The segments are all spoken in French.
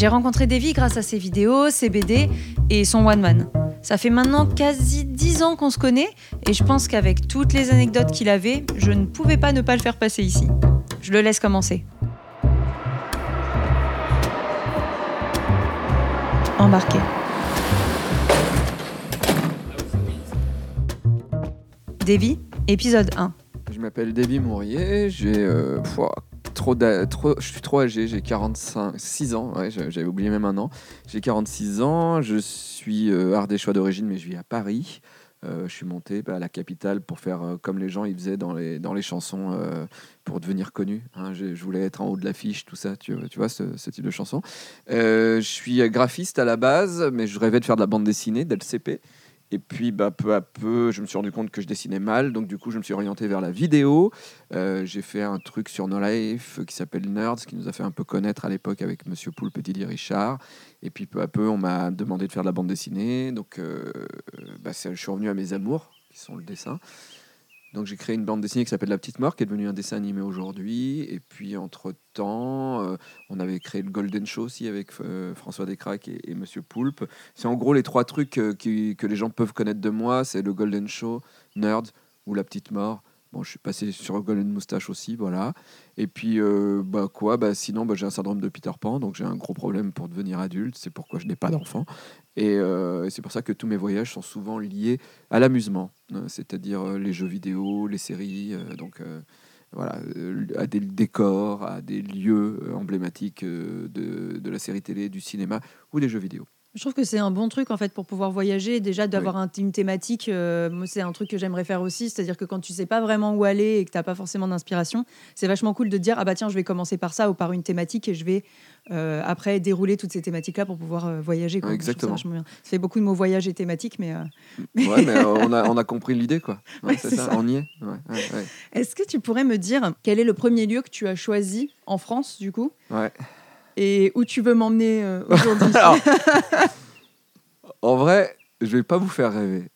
J'ai rencontré Davy grâce à ses vidéos, ses BD et son one man. Ça fait maintenant quasi 10 ans qu'on se connaît et je pense qu'avec toutes les anecdotes qu'il avait, je ne pouvais pas ne pas le faire passer ici. Je le laisse commencer. Embarqué. Davy, épisode 1. Je m'appelle Davy Mourier, j'ai euh, trop, je suis trop âgé, j'ai 45, 6 ans, ouais, j'a- j'avais oublié même un an. J'ai 46 ans, je suis euh, ardéchois d'origine, mais je vis à Paris. Euh, je suis monté bah, à la capitale pour faire euh, comme les gens ils faisaient dans les, dans les chansons euh, pour devenir connu. hein. je, voulais être en haut de l'affiche, tout ça, tu, vois, ce, type de chanson. Je suis graphiste à la base, mais je rêvais de faire de la bande dessinée dès le CP. Et puis, bah, peu à peu, je me suis rendu compte que je dessinais mal. Donc, du coup, je me suis orienté vers la vidéo. Euh, j'ai fait un truc sur No Life qui s'appelle Nerds, qui nous a fait un peu connaître à l'époque avec Monsieur Poulpe Didier Richard. Et puis, peu à peu, on m'a demandé de faire de la bande dessinée. Donc, euh, bah, je suis revenu à mes amours, qui sont le dessin. Donc, j'ai créé une bande dessinée qui s'appelle La Petite Mort, qui est devenue un dessin animé aujourd'hui. Et puis, entre-temps, euh, on avait créé le Golden Show aussi avec euh, François Descraques et, et Monsieur Poulpe. C'est en gros les trois trucs euh, que les gens peuvent connaître de moi. C'est le Golden Show, Nerd ou La Petite Mort. Bon, je suis passé sur Golden Moustache aussi, voilà. Et puis, euh, bah quoi bah, Sinon, bah, j'ai un syndrome de Peter Pan, donc j'ai un gros problème pour devenir adulte. C'est pourquoi je n'ai pas d'enfant. Et, euh, c'est pour ça que tous mes voyages sont souvent liés à l'amusement, euh, c'est-à-dire euh, les jeux vidéo, les séries, donc voilà, à des décors, à des lieux emblématiques de, de la série télé, du cinéma ou des jeux vidéo. Je trouve que c'est un bon truc en fait pour pouvoir voyager. Déjà d'avoir un- une thématique, euh, moi c'est un truc que j'aimerais faire aussi. C'est-à-dire que quand tu sais pas vraiment où aller et que t'as pas forcément d'inspiration, c'est vachement cool de dire ah bah tiens je vais commencer par ça ou par une thématique et je vais euh, après dérouler toutes ces thématiques là pour pouvoir euh, voyager. quoi. Ça exactement. bien. Ça fait beaucoup de mots voyage et thématique, mais Ouais, mais on, a, on a compris l'idée, quoi. Ouais, Ouais, c'est ça, ça. on y est. Ouais, est-ce que tu pourrais me dire quel est le premier lieu que tu as choisi en France du coup? Ouais. Et où tu veux m'emmener euh, aujourd'hui Alors, en vrai, je vais pas vous faire rêver,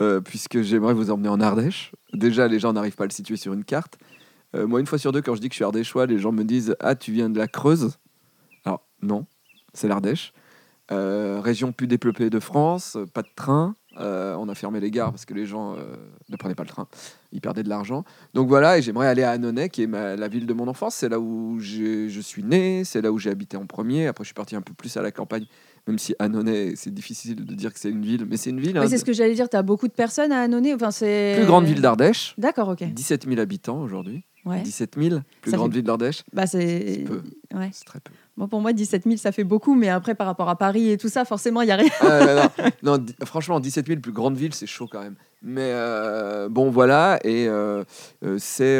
euh, puisque j'aimerais vous emmener en Ardèche. Déjà, les gens n'arrivent pas à le situer sur une carte. Euh, moi, une fois sur deux, quand je dis que je suis ardéchois, les gens me disent Ah, tu viens de la Creuse? Alors, non, c'est l'Ardèche. Région plus développée de France, pas de train. Euh, on a fermé les gares parce que les gens euh, ne prenaient pas le train. Ils perdaient de l'argent. Donc voilà, et j'aimerais aller à Annonay, qui est ma- la ville de mon enfance. C'est là où je suis né, c'est là où j'ai habité en premier. Après, je suis parti un peu plus à la campagne, même si Annonay, c'est difficile de dire que c'est une ville, mais c'est une ville. Hein, c'est ce que j'allais dire. Tu as beaucoup de personnes à Annonay. Enfin, c'est plus grande ville d'Ardèche. D'accord, ok. 17 000 habitants aujourd'hui. Ouais. 17 000, plus Ça grande fait- ville d'Ardèche. Bah, C'est peu, Ouais. c'est très peu. Moi, pour moi, 17 000, ça fait beaucoup, mais après, par rapport à Paris et tout ça, forcément, il n'y a rien. Ah, non, franchement, 17 000, plus grande ville, c'est chaud quand même. Mais euh, bon, voilà, et euh, euh, c'est.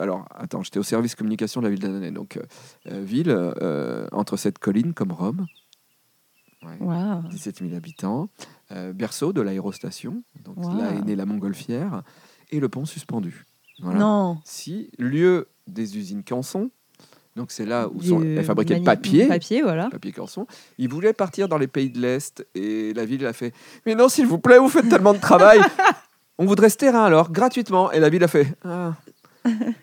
alors, attends, j'étais au service communication de la ville d'Annonay. Donc, ville entre cette colline comme Rome. Ouais, Waouh. 17 000 habitants. berceau de l'aérostation. Donc, Wow. là est née la montgolfière. Et le pont suspendu. Voilà. Non. Si, lieu des usines Canson. Donc, c'est là où sont, elles fabriquaient le papier Papier, voilà. papier Canson. Il voulait partir dans les pays de l'Est et la ville a fait Mais non, s'il vous plaît, vous faites tellement de travail. On voudrait ce terrain alors, gratuitement. Et la ville a fait Ah,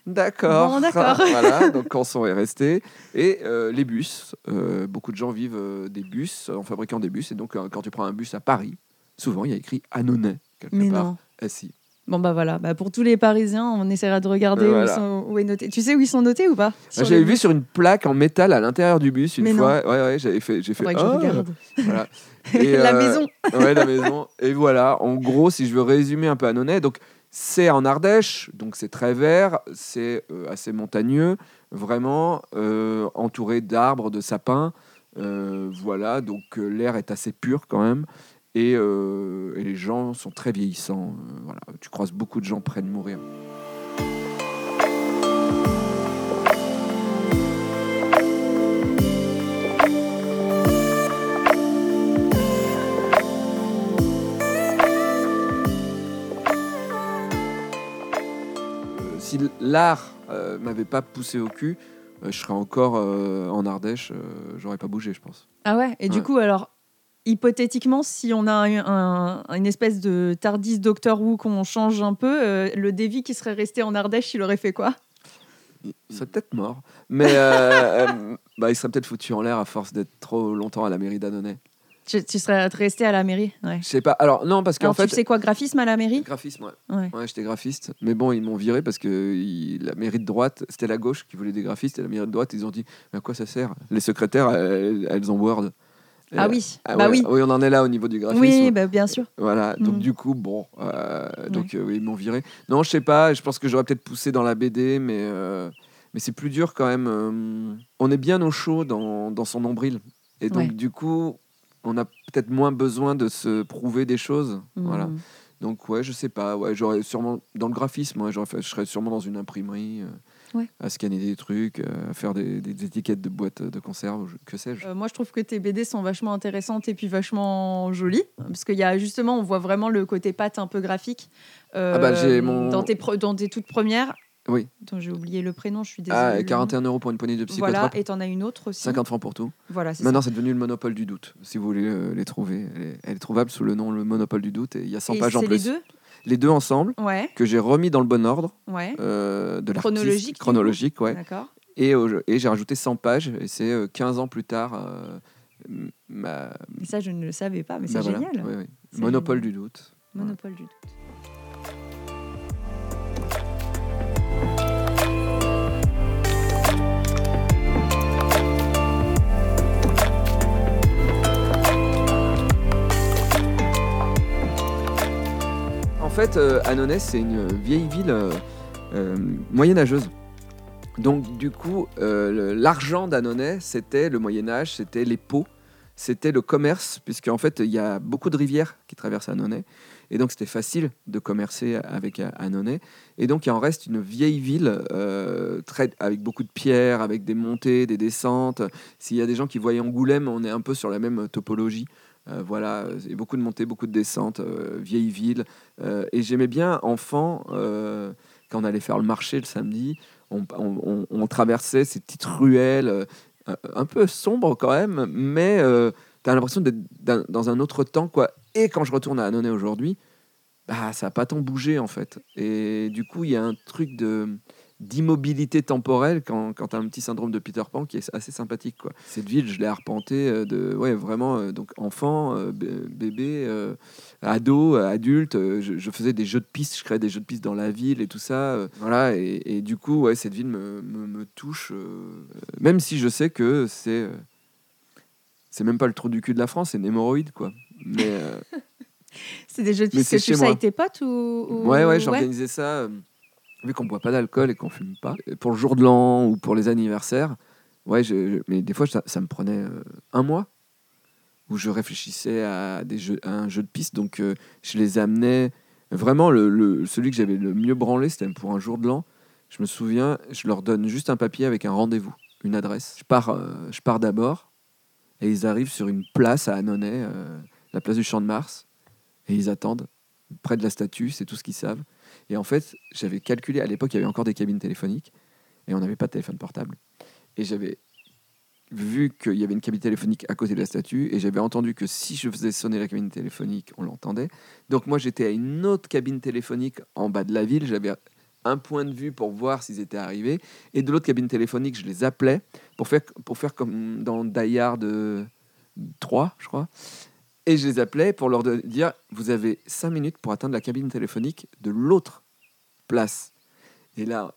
D'accord. Bon, d'accord. voilà, donc Canson est resté. Et euh, les bus, euh, beaucoup de gens vivent euh, des bus en fabriquant des bus. Et donc, quand tu prends un bus à Paris, souvent il y a écrit Annonay quelque Mais part. non. Eh si. Bon, bah voilà. Bah, pour tous les Parisiens, on essaiera de regarder Euh, où, voilà. ils sont, où est noté. Tu sais où ils sont notés ou pas? J'avais vu sur une plaque en métal à l'intérieur du bus une Mais fois. Ouais, ouais, j'avais fait. J'ai fait. Faudrait que je regarde. Voilà. Et, La euh, maison. Ouais, la maison. Et voilà, en gros, si je veux résumer un peu Annonay, donc c'est en Ardèche, donc c'est très vert, c'est euh, assez montagneux, vraiment entouré d'arbres, de sapins. voilà, donc l'air est assez pur quand même. Et, euh, et les gens sont très vieillissants. euh, voilà, tu croises beaucoup de gens près de mourir. Euh, si l'art euh, m'avait pas poussé au cul, euh, je serais encore euh, en Ardèche, j'aurais pas bougé, je pense. Ah ouais? Et du coup, alors, hypothétiquement, si on a un- un- une espèce de Tardis Doctor Who qu'on change un peu, euh, le Davy qui serait resté en Ardèche, il aurait fait quoi? Il serait peut-être mort. Mais euh, euh, bah, il serait peut-être foutu en l'air à force d'être trop longtemps à la mairie d'Annonay. Tu, tu serais resté à la mairie ouais. Je sais pas. Alors, non, parce qu'en fait. tu sais quoi, graphisme à la mairie? Graphisme, ouais. Ouais. Ouais, j'étais graphiste. Mais bon, ils m'ont viré parce que il- la mairie de droite, c'était la gauche qui voulait des graphistes et la mairie de droite, ils ont dit Mais à quoi ça sert? Les secrétaires, elles, elles ont Word. Ah oui, ah bah ouais, oui. on en est là au niveau du graphisme. Oui, bah, bien sûr. Voilà, donc Mm. du coup, bon, euh, donc euh, oui, ils m'ont viré. Non, je sais pas, je pense que j'aurais peut-être poussé dans la BD, mais, euh, mais c'est plus dur quand même. on est bien au chaud dans, dans son nombril. Et donc, Ouais. du coup, on a peut-être moins besoin de se prouver des choses. Voilà. Mm. Donc, ouais, je sais pas, ouais, j'aurais sûrement, dans le graphisme, ouais, fait- je serais sûrement dans une imprimerie. Ouais. À scanner des trucs, euh, à faire des, des étiquettes de boîtes de conserve, que sais-je. Euh, moi, je trouve que tes BD sont vachement intéressantes et puis vachement jolies. Parce qu'il y a justement, on voit vraiment le côté pâte un peu graphique. euh, Ah bah, mon- dans, tes pre- dans tes toutes premières. Oui. J'ai oublié le prénom, je suis désolée. Ah, le nom. 41 euros pour une poignée de psychotropes, Voilà, et t'en as une autre aussi. 50 francs pour tout. Voilà, c'est Maintenant, c'est devenu le monopole du doute. Si vous voulez euh, les trouver, elle est, elle est trouvable sous le nom le monopole du doute et il y a 100 ça. Et pages en c'est plus. les deux Les deux ensemble Ouais, que j'ai remis dans le bon ordre ouais. euh, de. Chronologique, chronologique, ouais. Et, et j'ai rajouté 100 pages et c'est euh, 15 ans plus tard. euh, m- ma, Et ça, je ne le savais pas, mais c'est bah voilà, génial. ouais. C'est Monopole génial. du doute. Monopole du doute. Fait, euh, Annonay, c'est une vieille ville euh, euh, moyenâgeuse. Donc, du coup, l'argent d'Annonay, c'était le Moyen-Âge, c'était les pots, c'était le commerce, puisque en fait, il y a beaucoup de rivières qui traversent Annonay. Et donc, c'était facile de commercer avec Annonay. Et donc, il en reste une vieille ville avec beaucoup de pierres, avec des montées, des descentes. S'il y a des gens qui voient Angoulême, on est un peu sur la même topologie. Euh, voilà, a beaucoup de montées, beaucoup de descentes, euh, vieille ville. Euh, et j'aimais bien, enfant, quand on allait faire le marché le samedi, on, traversait ces petites ruelles, un- peu sombres quand même, mais tu as l'impression d'être dans- dans un autre temps. quoi. Et quand je retourne à Annonay aujourd'hui, bah, ça n'a pas tant bougé en fait. Et du coup, il y a un truc de d'immobilité temporelle quand, quand tu as un petit syndrome de Peter Pan qui est assez sympathique. Quoi. Cette ville, je l'ai arpentée euh, de ouais, vraiment euh, donc enfant, euh, bé- bébé, ado, adulte. je, je faisais des jeux de pistes, je créais des jeux de pistes dans la ville et tout ça. voilà, et, et du coup, ouais, cette ville me, me, me touche, euh, même si je sais que c'est. c'est même pas le trou du cul de la France, c'est une hémorroïde, quoi. Mais euh, C'est des jeux de Mais piste que tu chez fais moi. avec tes potes ou, ou- Ouais, ouais, j'organisais ça. euh, vu qu'on boit pas d'alcool et qu'on fume pas, pour le jour de l'an ou pour les anniversaires, ouais, mais des fois, ça, me prenait euh, un mois où je réfléchissais à, un jeu de piste. Donc, euh, je les amenais. Vraiment, celui que j'avais le mieux branlé, c'était pour un jour de l'an. Je me souviens, je leur donne juste un papier avec un rendez-vous, une adresse. Je pars, euh, je pars d'abord et ils arrivent sur une place à Annonay, la place du Champ de Mars, et ils attendent près de la statue, c'est tout ce qu'ils savent. Et en fait, j'avais calculé, à l'époque, il y avait encore des cabines téléphoniques, et on n'avait pas de téléphone portable. Et j'avais vu qu'il y avait une cabine téléphonique à côté de la statue, et j'avais entendu que si je faisais sonner la cabine téléphonique, on l'entendait. Donc moi, j'étais à une autre cabine téléphonique en bas de la ville, j'avais un point de vue pour voir s'ils étaient arrivés, et de l'autre cabine téléphonique, je les appelais pour faire, pour faire comme dans Die Hard euh, 3, je crois. Et je les appelais pour leur dire Vous avez 5 minutes pour atteindre la cabine téléphonique de l'autre place. Et là,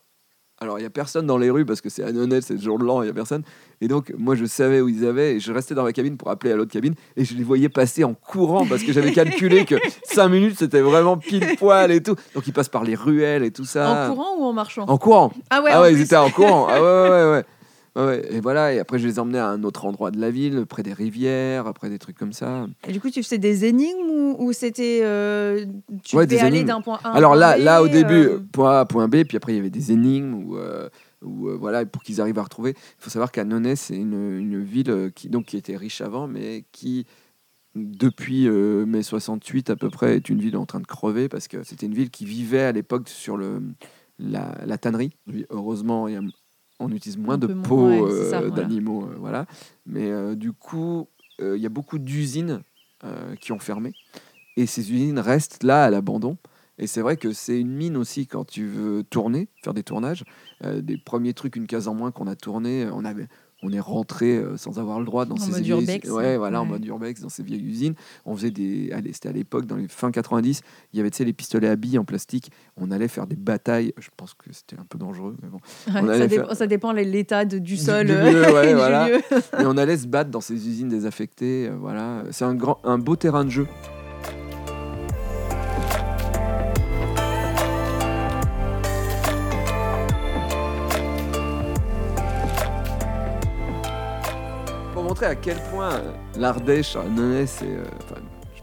alors il n'y a personne dans les rues parce que c'est Annonay, c'est le jour de l'an, il n'y a personne. Et donc, moi, je savais où ils avaient et je restais dans la cabine pour appeler à l'autre cabine et je les voyais passer en courant parce que j'avais calculé que 5 minutes c'était vraiment pile poil et tout. Donc, ils passent par les ruelles et tout ça. En courant ou en marchant? En courant. Ah ouais, ah ouais, ils étaient en courant. Ah ouais, ouais, ouais, ouais. Et voilà, et après je les emmenais à un autre endroit de la ville, près des rivières, après des trucs comme ça. Et du coup, tu faisais des énigmes ou, ou c'était. euh, tu Ouais, aller d'un point A à un Alors point là, B, là au début, euh, point A, point B, puis après il y avait des énigmes ou euh, euh, voilà pour qu'ils arrivent à retrouver. Il faut savoir qu'Annonay c'est une, une ville qui donc qui était riche avant, mais qui depuis euh, mai 68 à peu près est une ville en train de crever parce que c'était une ville qui vivait à l'époque sur le la, la tannerie. Heureusement, il y a- on utilise moins de peaux ouais, euh, voilà. d'animaux, euh, voilà. Mais euh, du coup, il y a beaucoup d'usines qui ont fermé et ces usines restent là à l'abandon. Et c'est vrai que c'est une mine aussi quand tu veux tourner, faire des tournages. Euh, des premiers trucs, une case en moins qu'on a tourné, on avait. On est rentré euh, sans avoir le droit dans En ces mode vieilles- urbex, ouais, voilà, en ouais. mode urbex, dans ces vieilles usines. On faisait des. Allez, c'était à l'époque, dans les fin 90, il y avait tu sais, les pistolets à billes en plastique. On allait faire des batailles. Je pense que c'était un peu dangereux, mais bon. Ouais, On ça, dépend, faire- ça dépend de l'état du sol du euh, lieu, ouais, et du voilà. lieu. Et on allait se battre dans ces usines désaffectées. euh, voilà. C'est un, grand, un beau terrain de jeu. À quel point euh, l'Ardèche, c'est, euh,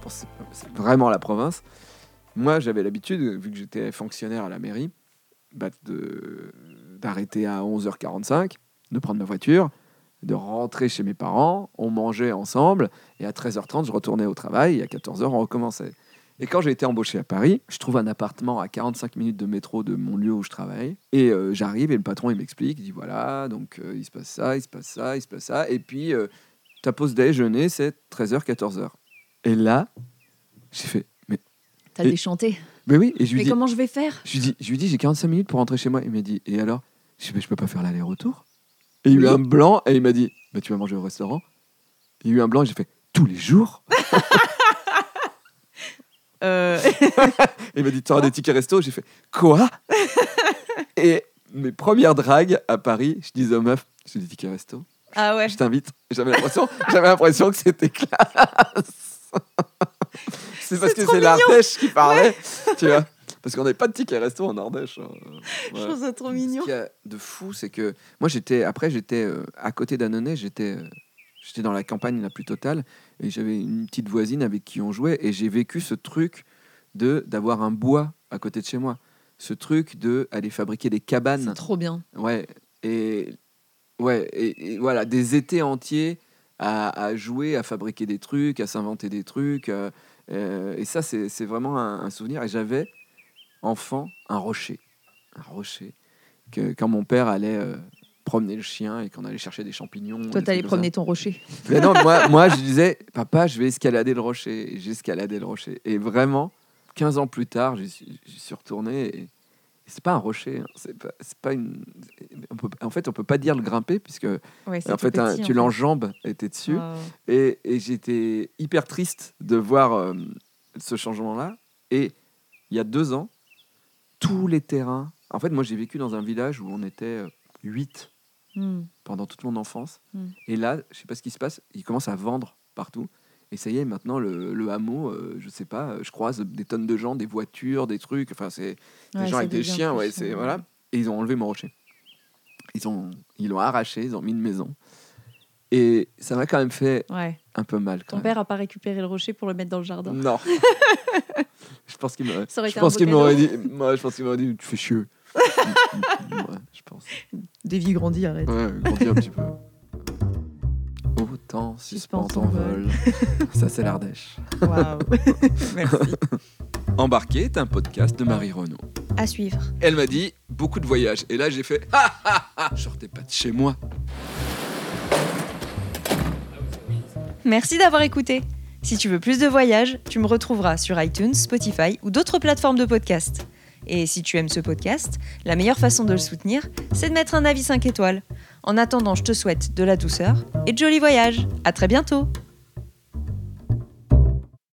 c'est- c'est vraiment la province. Moi, j'avais l'habitude, vu que j'étais fonctionnaire à la mairie, bah, d'arrêter à 11h45, de prendre ma voiture, de rentrer chez mes parents, on mangeait ensemble, et à 13h30, je retournais au travail, et à 14h, on recommençait. Et quand j'ai été embauché à Paris, je trouve un appartement à 45 minutes de métro de mon lieu où je travaille, et euh, j'arrive, et le patron, il m'explique, il dit voilà, donc il se passe ça, il se passe ça, il se passe ça, et puis ta pause déjeuner, c'est 13h, 14h. Et là, j'ai fait, mais, T'as Et- déchanté. mais oui, et je lui Mais dis, comment je vais faire? Je lui dis, je lui dis, j'ai 45 minutes pour rentrer chez moi. Il m'a dit, et alors? Je dis, mais je peux pas faire l'aller-retour? Et il y a eu un blanc, et il m'a dit, bah, tu vas manger au restaurant. Il y a eu un blanc, et j'ai fait, tous les jours? Euh, il m'a dit, tu auras des tickets resto? J'ai fait, quoi? Et mes premières dragues à Paris, je disais aux meufs, j'ai des tickets resto, Ah ouais. je t'invite. J'avais l'impression, j'avais l'impression que c'était classe. c'est parce que c'est l'Ardèche qui parlait, tu vois. Parce qu'on n'avait pas de tickets resto en Ardèche. hein. Je Ouais. trouve ça trop Ce mignon. qu'il y a de fou, c'est que moi, j'étais après, j'étais euh, à côté d'Annonay, j'étais euh, j'étais dans la campagne la plus totale, et j'avais une petite voisine avec qui on jouait, et j'ai vécu ce truc de d'avoir un bois à côté de chez moi, ce truc de aller fabriquer des cabanes, C'est trop bien. ouais, et ouais, et, et voilà, des étés entiers à, à jouer, à fabriquer des trucs, à s'inventer des trucs, euh, euh, et ça, c'est vraiment un, un souvenir. Et j'avais enfant un rocher, un rocher que quand mon père allait euh, promener le chien et qu'on allait chercher des champignons. Toi, t'allais promener ton rocher. Mais non, moi, moi, je disais, papa, je vais escalader le rocher. J'escaladais le rocher. Et vraiment, 15 ans plus tard, j'y suis, suis retourné. Et, et c'est pas un rocher. hein. C'est pas, une. on peut- en fait, on peut pas dire le grimper puisque Ouais, en fait, un- tu en l'enjambes et t'es dessus. Ah. Et, et j'étais hyper triste de voir euh, ce changement-là. Et il y a deux ans, tous les terrains. En fait, moi, j'ai vécu dans un village où on était 8 Hmm. pendant toute mon enfance. Mm. Et là, je sais pas ce qui se passe, ils commencent à vendre partout. Et ça y est, maintenant, le, le hameau, euh, je sais pas, euh, je croise des tonnes de gens, des voitures, des trucs. Enfin, c'est des Ouais, gens avec des chiens, ouais, c'est voilà. Et ils ont enlevé mon rocher. Ils ont, ils l'ont arraché, ils ont mis une maison. Et ça m'a quand même fait Ouais. un peu mal. Quand Ton même. père a pas récupéré le rocher pour le mettre dans le jardin. Non. je pense qu'il m'aurait. Je pense qu'il m'aurait dit. Moi, je pense qu'il m'aurait dit. Tu fais chier. ouais, je pense. Davy grandit, arrête. Ouais, grandis un petit peu. Suspend ton vol. Ça, c'est l'Ardèche. Waouh. Merci. Embarqué est un podcast de Marie Renaud. À suivre. Elle m'a dit beaucoup de voyages. Et là, j'ai fait Ah ah ah Je sortais pas de chez moi. Merci d'avoir écouté. Si tu veux plus de voyages, tu me retrouveras sur iTunes, Spotify ou d'autres plateformes de podcast. Et si tu aimes ce podcast, la meilleure façon de le soutenir, c'est de mettre un avis 5 étoiles. En attendant, je te souhaite de la douceur et de jolis voyages. À très bientôt